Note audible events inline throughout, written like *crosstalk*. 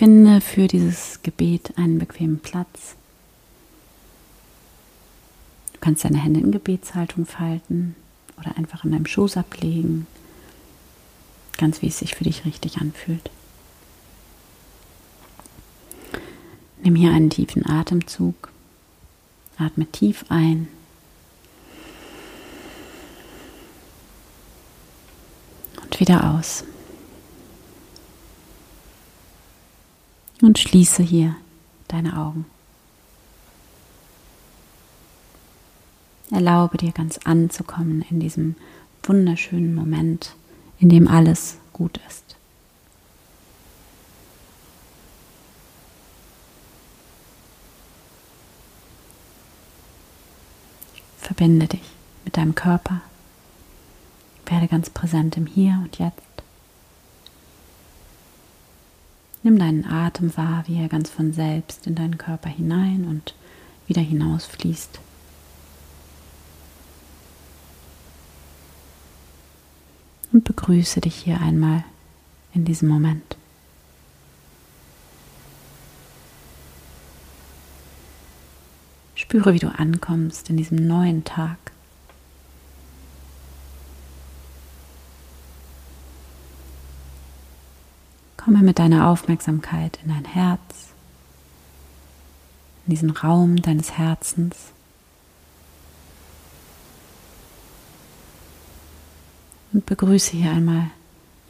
Finde für dieses Gebet einen bequemen Platz. Du kannst deine Hände in Gebetshaltung falten oder einfach in deinem Schoß ablegen, ganz wie es sich für dich richtig anfühlt. Nimm hier einen tiefen Atemzug. Atme tief ein. Und wieder aus. Und schließe hier deine Augen. Erlaube dir ganz anzukommen in diesem wunderschönen Moment, in dem alles gut ist. Verbinde dich mit deinem Körper. Werde ganz präsent im Hier und Jetzt. Nimm deinen Atem wahr, wie er ganz von selbst in deinen Körper hinein und wieder hinausfließt. Und begrüße dich hier einmal in diesem Moment. Spüre, wie du ankommst in diesem neuen Tag. Komme mit deiner Aufmerksamkeit in dein Herz, in diesen Raum deines Herzens. Und begrüße hier einmal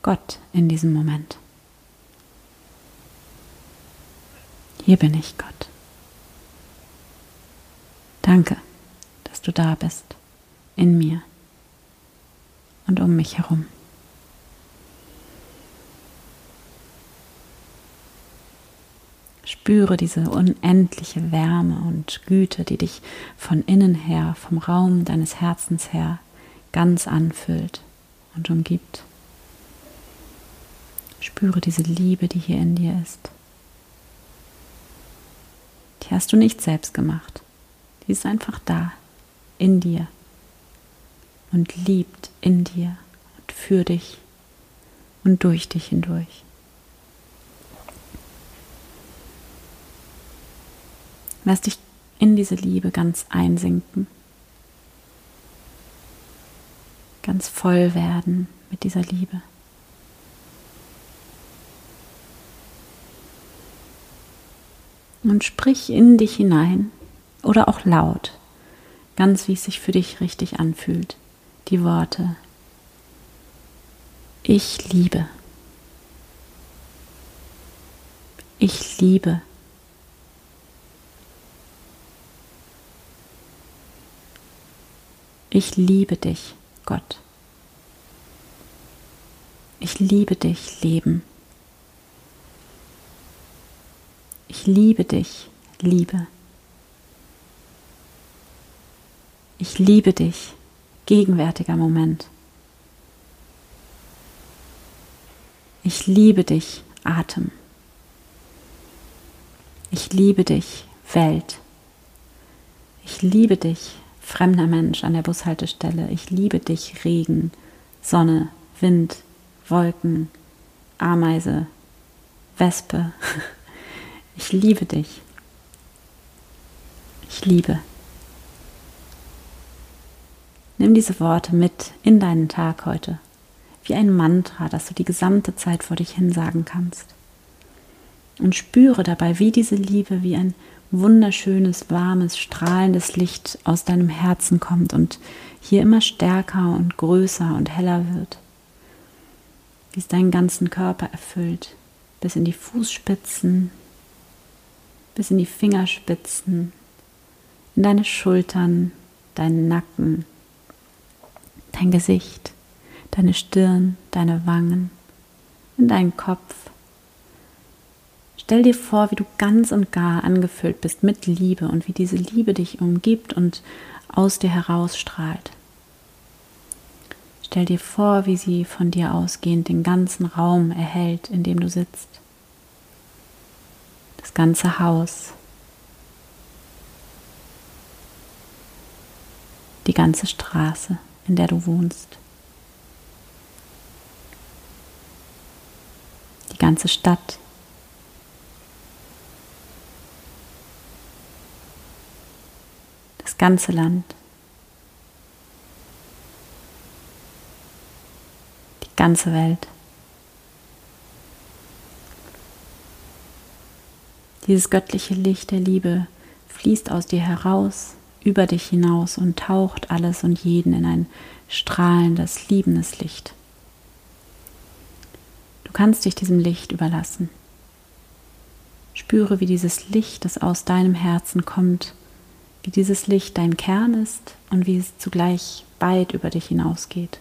Gott in diesem Moment. Hier bin ich Gott. Danke, dass du da bist, in mir und um mich herum. Spüre diese unendliche Wärme und Güte, die dich von innen her, vom Raum deines Herzens her ganz anfüllt und umgibt. Spüre diese Liebe, die hier in dir ist. Die hast du nicht selbst gemacht. Die ist einfach da, in dir und liebt in dir und für dich und durch dich hindurch. Lass dich in diese Liebe ganz einsinken, ganz voll werden mit dieser Liebe. Und sprich in dich hinein oder auch laut, ganz wie es sich für dich richtig anfühlt, die Worte Ich liebe. Ich liebe. Ich liebe dich, Gott. Ich liebe dich, Leben. Ich liebe dich, Liebe. Ich liebe dich, gegenwärtiger Moment. Ich liebe dich, Atem. Ich liebe dich, Welt. Ich liebe dich, fremder Mensch an der Bushaltestelle. Ich liebe dich, Regen, Sonne, Wind, Wolken, Ameise, Wespe. *laughs* Ich liebe dich. Ich liebe. Nimm diese Worte mit in deinen Tag heute, wie ein Mantra, das du die gesamte Zeit vor dich hin sagen kannst. Und spüre dabei, wie diese Liebe wie ein wunderschönes, warmes, strahlendes Licht aus deinem Herzen kommt und hier immer stärker und größer und heller wird. Wie es deinen ganzen Körper erfüllt, bis in die Fußspitzen, bis in die Fingerspitzen, in deine Schultern, deinen Nacken, dein Gesicht, deine Stirn, deine Wangen, in deinen Kopf. Stell dir vor, wie du ganz und gar angefüllt bist mit Liebe und wie diese Liebe dich umgibt und aus dir herausstrahlt. Stell dir vor, wie sie von dir ausgehend den ganzen Raum erhält, in dem du sitzt. Das ganze Haus. Die ganze Straße in der du wohnst. Die ganze Stadt, ganze Land, die ganze Welt. Dieses göttliche Licht der Liebe fließt aus dir heraus, über dich hinaus und taucht alles und jeden in ein strahlendes, liebendes Licht. Du kannst dich diesem Licht überlassen. Spüre, wie dieses Licht, das aus deinem Herzen kommt, wie dieses Licht dein Kern ist und wie es zugleich weit über dich hinausgeht.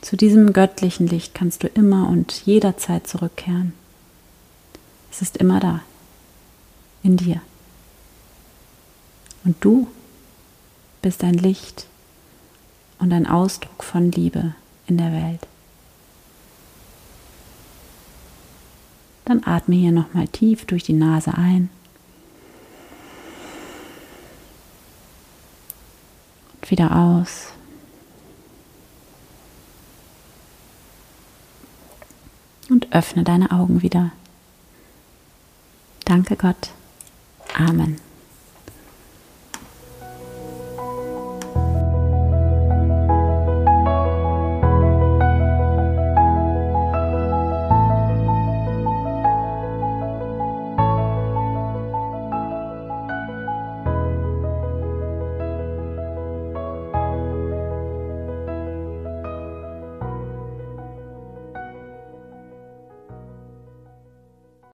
Zu diesem göttlichen Licht kannst du immer und jederzeit zurückkehren. Es ist immer da, in dir. Und du bist ein Licht und ein Ausdruck von Liebe in der Welt. Dann atme hier nochmal tief durch die Nase ein. Wieder aus. Und öffne deine Augen wieder. Danke Gott. Amen.